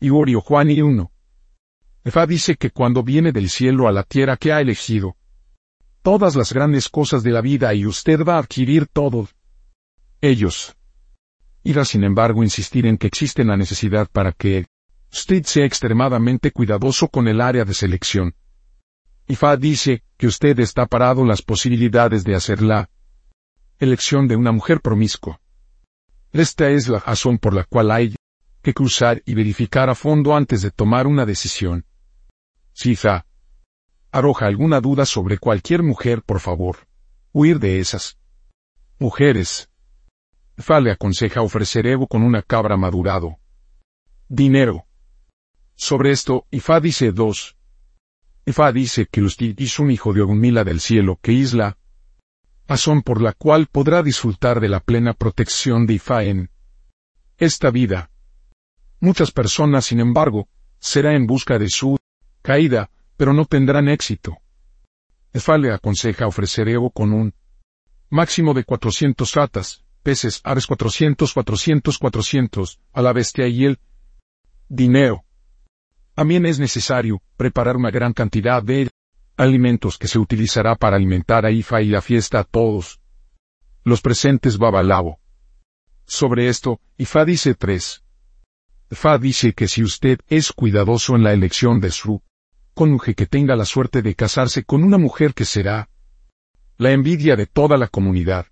y Orio Juan y 1. Efa dice que cuando viene del cielo a la tierra que ha elegido, todas las grandes cosas de la vida y usted va a adquirir todo. Ellos. Irá sin embargo insistir en que existe la necesidad para que usted sea extremadamente cuidadoso con el área de selección. Ifa dice que usted está parado las posibilidades de hacer la elección de una mujer promiscua. Esta es la razón por la cual hay que cruzar y verificar a fondo antes de tomar una decisión. Si Ifa arroja alguna duda sobre cualquier mujer, por favor, huir de esas mujeres. Fa le aconseja ofrecer Evo con una cabra madurado. Dinero. Sobre esto, Ifa dice dos. Ifa dice que usted es un hijo de Ogumila del cielo que isla, razón por la cual podrá disfrutar de la plena protección de Ifa en esta vida. Muchas personas, sin embargo, será en busca de su caída, pero no tendrán éxito. Ifa le aconseja ofrecer Evo con un máximo de 400 ratas, peces, aves 400, 400, 400, a la bestia y el dinero. También es necesario preparar una gran cantidad de alimentos que se utilizará para alimentar a Ifa y la fiesta a todos. Los presentes Babalabo. Sobre esto, Ifa dice 3. Ifa dice que si usted es cuidadoso en la elección de su cónyuge que tenga la suerte de casarse con una mujer que será la envidia de toda la comunidad.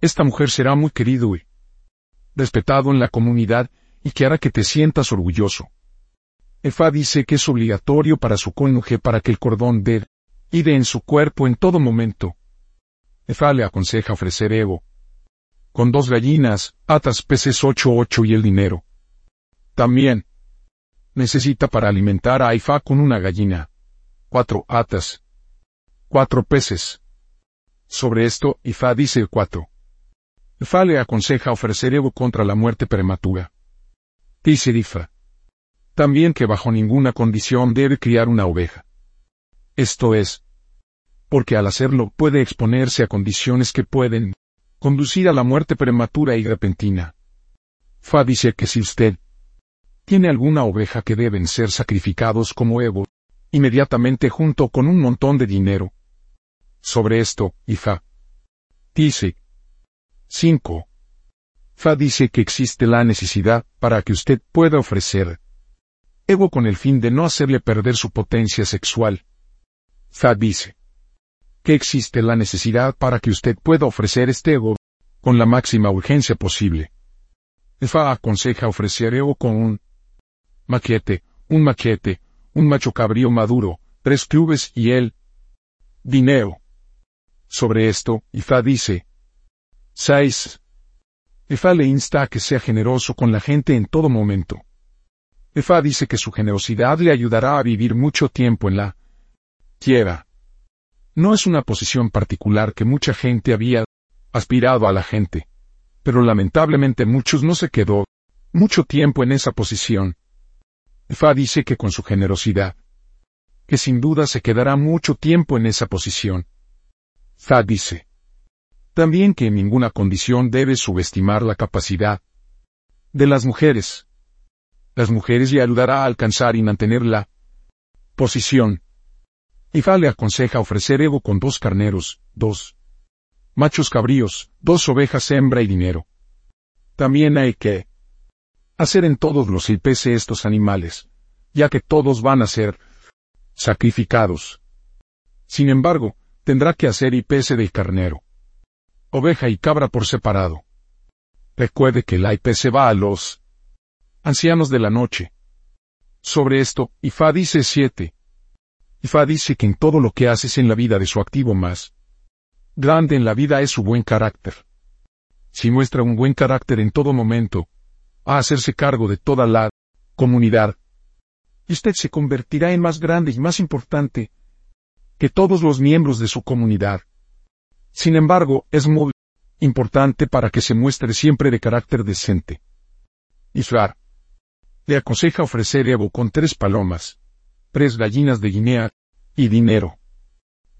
Esta mujer será muy querido y respetado en la comunidad y que hará que te sientas orgulloso. Efa dice que es obligatorio para su cónyuge para que el cordón de ide en su cuerpo en todo momento. Efa le aconseja ofrecer Evo. Con dos gallinas, atas peces ocho ocho y el dinero. También. Necesita para alimentar a Ifa con una gallina. Cuatro atas. Cuatro peces. Sobre esto, Ifa dice cuatro. Ifa le aconseja ofrecer Evo contra la muerte prematura. Dice Ifa. También que bajo ninguna condición debe criar una oveja. Esto es, porque al hacerlo puede exponerse a condiciones que pueden conducir a la muerte prematura y repentina. Fa dice que si usted tiene alguna oveja que deben ser sacrificados como Evo, inmediatamente junto con un montón de dinero. Sobre esto, Ifa dice 5. Fa dice que existe la necesidad para que usted pueda ofrecer Ego con el fin de no hacerle perder su potencia sexual. Fa dice que existe la necesidad para que usted pueda ofrecer este ego con la máxima urgencia posible. Fa aconseja ofrecer ego con un maquete, un maquete, un macho cabrío maduro, tres clubes y el dinero. Sobre esto, Ifa dice 6. Ifa le insta a que sea generoso con la gente en todo momento. Efa dice que su generosidad le ayudará a vivir mucho tiempo en la tierra. No es una posición particular que mucha gente había aspirado a la gente, pero lamentablemente muchos no se quedó mucho tiempo en esa posición. Efa dice que con su generosidad, que sin duda se quedará mucho tiempo en esa posición. Fa dice también que en ninguna condición debe subestimar la capacidad de las mujeres las mujeres y ayudará a alcanzar y mantener la posición. Ifa le aconseja ofrecer Evo con dos carneros, dos machos cabríos, dos ovejas hembra y dinero. También hay que hacer en todos los IPC estos animales, ya que todos van a ser sacrificados. Sin embargo, tendrá que hacer IPC del carnero, oveja y cabra por separado. Recuerde que la IPC va a los ancianos de la noche. Sobre esto, Ifa dice 7. Ifa dice que en todo lo que haces en la vida de su activo más grande en la vida es su buen carácter. Si muestra un buen carácter en todo momento, a hacerse cargo de toda la comunidad, y usted se convertirá en más grande y más importante que todos los miembros de su comunidad. Sin embargo, es muy importante para que se muestre siempre de carácter decente. Israr le aconseja ofrecer Evo con tres palomas, tres gallinas de Guinea, y dinero.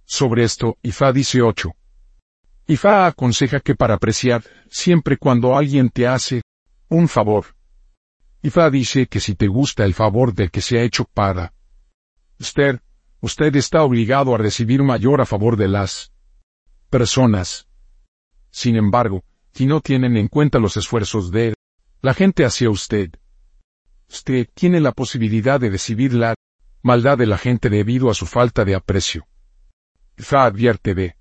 Sobre esto, Ifa dice 8. Ifa aconseja que para apreciar, siempre cuando alguien te hace un favor, Ifa dice que si te gusta el favor del que se ha hecho para usted, usted está obligado a recibir mayor a favor de las personas. Sin embargo, si no tienen en cuenta los esfuerzos de la gente hacia usted, usted tiene la posibilidad de recibir la maldad de la gente debido a su falta de aprecio. Fa advierte de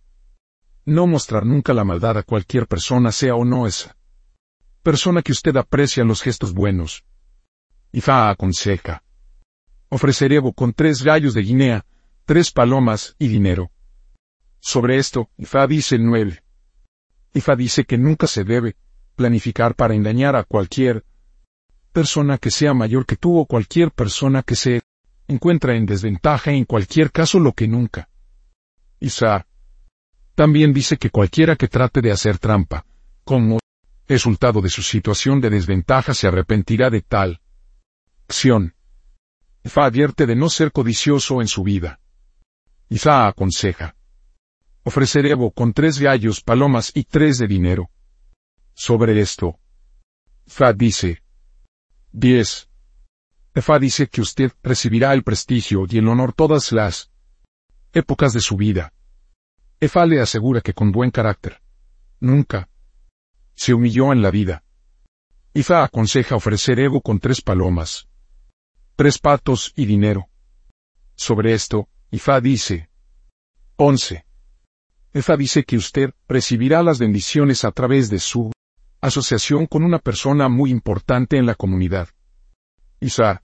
no mostrar nunca la maldad a cualquier persona, sea o no esa persona que usted aprecia los gestos buenos. Ifa aconseja. Ofreceré con tres gallos de Guinea, tres palomas y dinero. Sobre esto, Ifa dice el 9. Ifa dice que nunca se debe planificar para engañar a cualquier persona que sea mayor que tú o cualquier persona que se encuentra en desventaja en cualquier caso lo que nunca. Isa también dice que cualquiera que trate de hacer trampa, como resultado de su situación de desventaja se arrepentirá de tal acción. Ifa advierte de no ser codicioso en su vida. Isa aconseja. Ofreceré con tres gallos, palomas y tres de dinero. Sobre esto. Fa dice. 10. Fa dice que usted recibirá el prestigio y el honor todas las épocas de su vida. Efa le asegura que con buen carácter. Nunca. Se humilló en la vida. Ifa aconseja ofrecer Ego con tres palomas. Tres patos y dinero. Sobre esto, Ifa dice. 11. Efa dice que usted recibirá las bendiciones a través de su asociación con una persona muy importante en la comunidad. Isa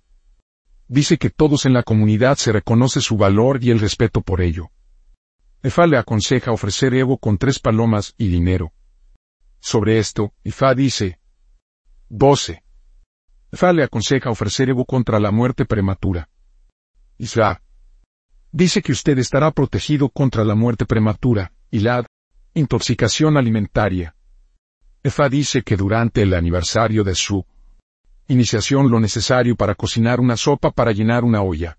dice que todos en la comunidad se reconoce su valor y el respeto por ello. Efa le aconseja ofrecer Evo con tres palomas y dinero. Sobre esto, Ifa dice 12. Efa le aconseja ofrecer Evo contra la muerte prematura. Isa dice que usted estará protegido contra la muerte prematura y la intoxicación alimentaria. Efa dice que durante el aniversario de su Iniciación lo necesario para cocinar una sopa para llenar una olla.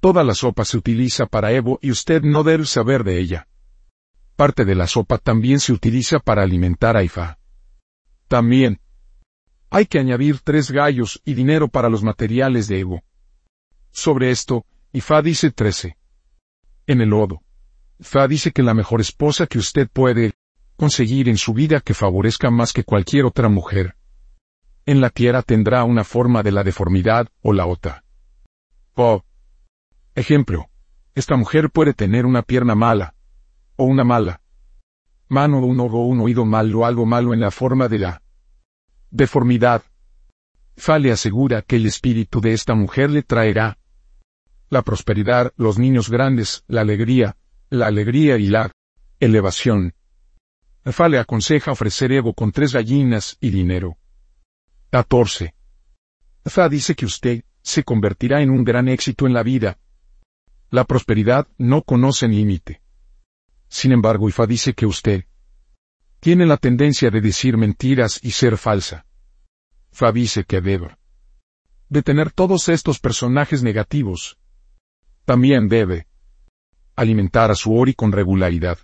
Toda la sopa se utiliza para Evo y usted no debe saber de ella. Parte de la sopa también se utiliza para alimentar a Ifa. También. Hay que añadir tres gallos y dinero para los materiales de Evo. Sobre esto, Ifa dice 13. En el lodo. Ifa dice que la mejor esposa que usted puede conseguir en su vida que favorezca más que cualquier otra mujer en la tierra tendrá una forma de la deformidad o la otra. Oh. Ejemplo. Esta mujer puede tener una pierna mala. O una mala. Mano o un ojo o un oído malo o algo malo en la forma de la deformidad. Fa le asegura que el espíritu de esta mujer le traerá la prosperidad, los niños grandes, la alegría, la alegría y la elevación. Fa le aconseja ofrecer ego con tres gallinas y dinero. 14. Fa dice que usted se convertirá en un gran éxito en la vida. La prosperidad no conoce límite. Sin embargo, Ifa dice que usted tiene la tendencia de decir mentiras y ser falsa. Fa dice que debe detener todos estos personajes negativos. También debe alimentar a su Ori con regularidad.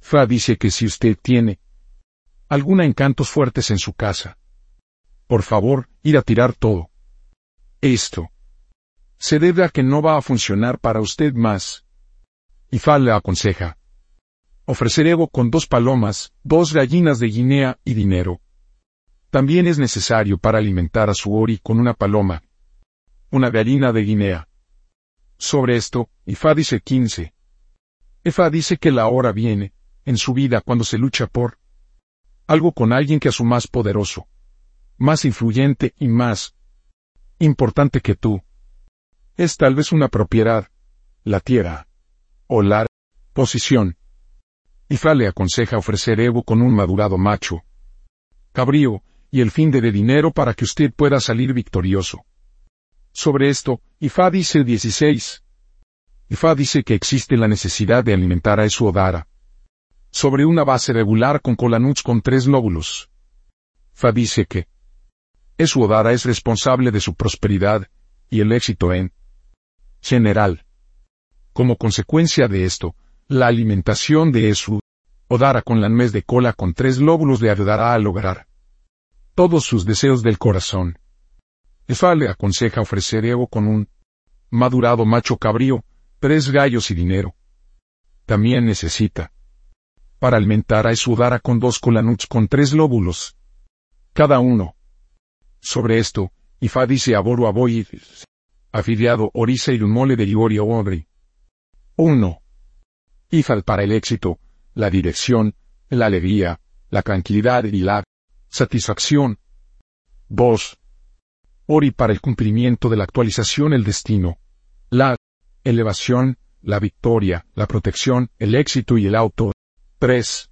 Fa dice que si usted tiene alguna encantos fuertes en su casa, por favor, ir a tirar todo. Esto. Se debe a que no va a funcionar para usted más. Ifa le aconseja. Ofrecer ego con dos palomas, dos gallinas de Guinea y dinero. También es necesario para alimentar a su Ori con una paloma. Una gallina de Guinea. Sobre esto, Ifa dice 15. Ifa dice que la hora viene, en su vida cuando se lucha por algo con alguien que a su más poderoso más influyente y más importante que tú. Es tal vez una propiedad, la tierra, o la posición. Ifa le aconseja ofrecer Evo con un madurado macho, cabrío, y el fin de, de dinero para que usted pueda salir victorioso. Sobre esto, Ifa dice 16. Ifa dice que existe la necesidad de alimentar a su Odara. Sobre una base regular con colanuts con tres lóbulos. Fa dice que, Esu Odara es responsable de su prosperidad y el éxito en general. Como consecuencia de esto, la alimentación de Esu Odara con la nuez de cola con tres lóbulos le ayudará a lograr todos sus deseos del corazón. Efa le aconseja ofrecer Evo con un madurado macho cabrío, tres gallos y dinero. También necesita para alimentar a Esudara con dos colanuts con tres lóbulos. Cada uno. Sobre esto, Ifa dice a Boru Aboy, afiliado Orisa y mole de Iorio Odri. 1. Ifal para el éxito, la dirección, la alegría, la tranquilidad y la satisfacción. 2. Ori para el cumplimiento de la actualización, el destino, la elevación, la victoria, la protección, el éxito y el auto. 3.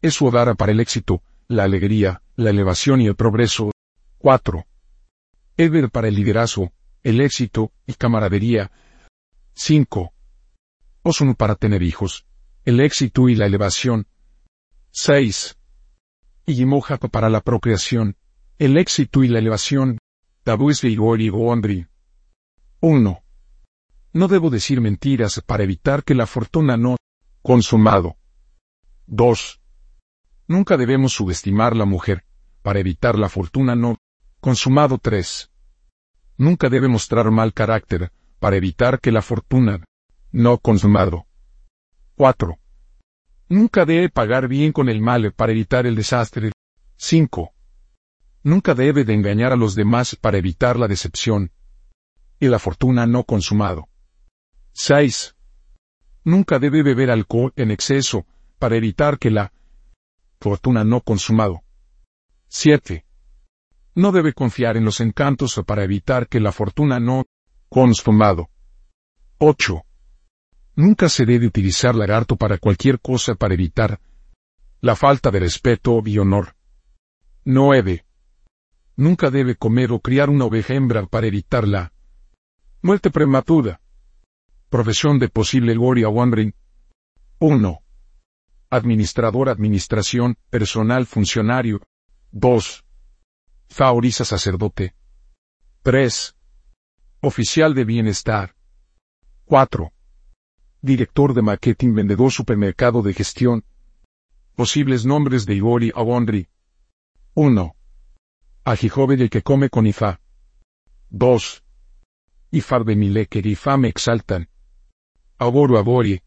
Es para el éxito, la alegría, la elevación y el progreso. 4. Ever para el liderazgo, el éxito y camaradería. 5. Osun para tener hijos, el éxito y la elevación. 6. Imohapa para la procreación, el éxito y la elevación. Tabuis Vigori Gondri. 1. No debo decir mentiras para evitar que la fortuna no consumado. 2. Nunca debemos subestimar la mujer, para evitar la fortuna no consumado 3. Nunca debe mostrar mal carácter, para evitar que la fortuna no consumado. 4. Nunca debe pagar bien con el mal para evitar el desastre. 5. Nunca debe de engañar a los demás para evitar la decepción y la fortuna no consumado. 6. Nunca debe beber alcohol en exceso para evitar que la fortuna no consumado. 7. No debe confiar en los encantos para evitar que la fortuna no consumado. 8. Nunca se debe utilizar lagarto para cualquier cosa para evitar la falta de respeto y honor. 9. Nunca debe comer o criar una oveja hembra para evitar la muerte prematura. Profesión de posible gloria wandering. 1. Administrador, administración, personal, funcionario. 2. Faoriza sacerdote. 3. Oficial de bienestar. 4. Director de marketing, vendedor, supermercado de gestión. Posibles nombres de Igori Awondri. 1. Ajijove el que come con Ifa. 2. Ifar de Mileker Ifa me exaltan. Aboru Abori.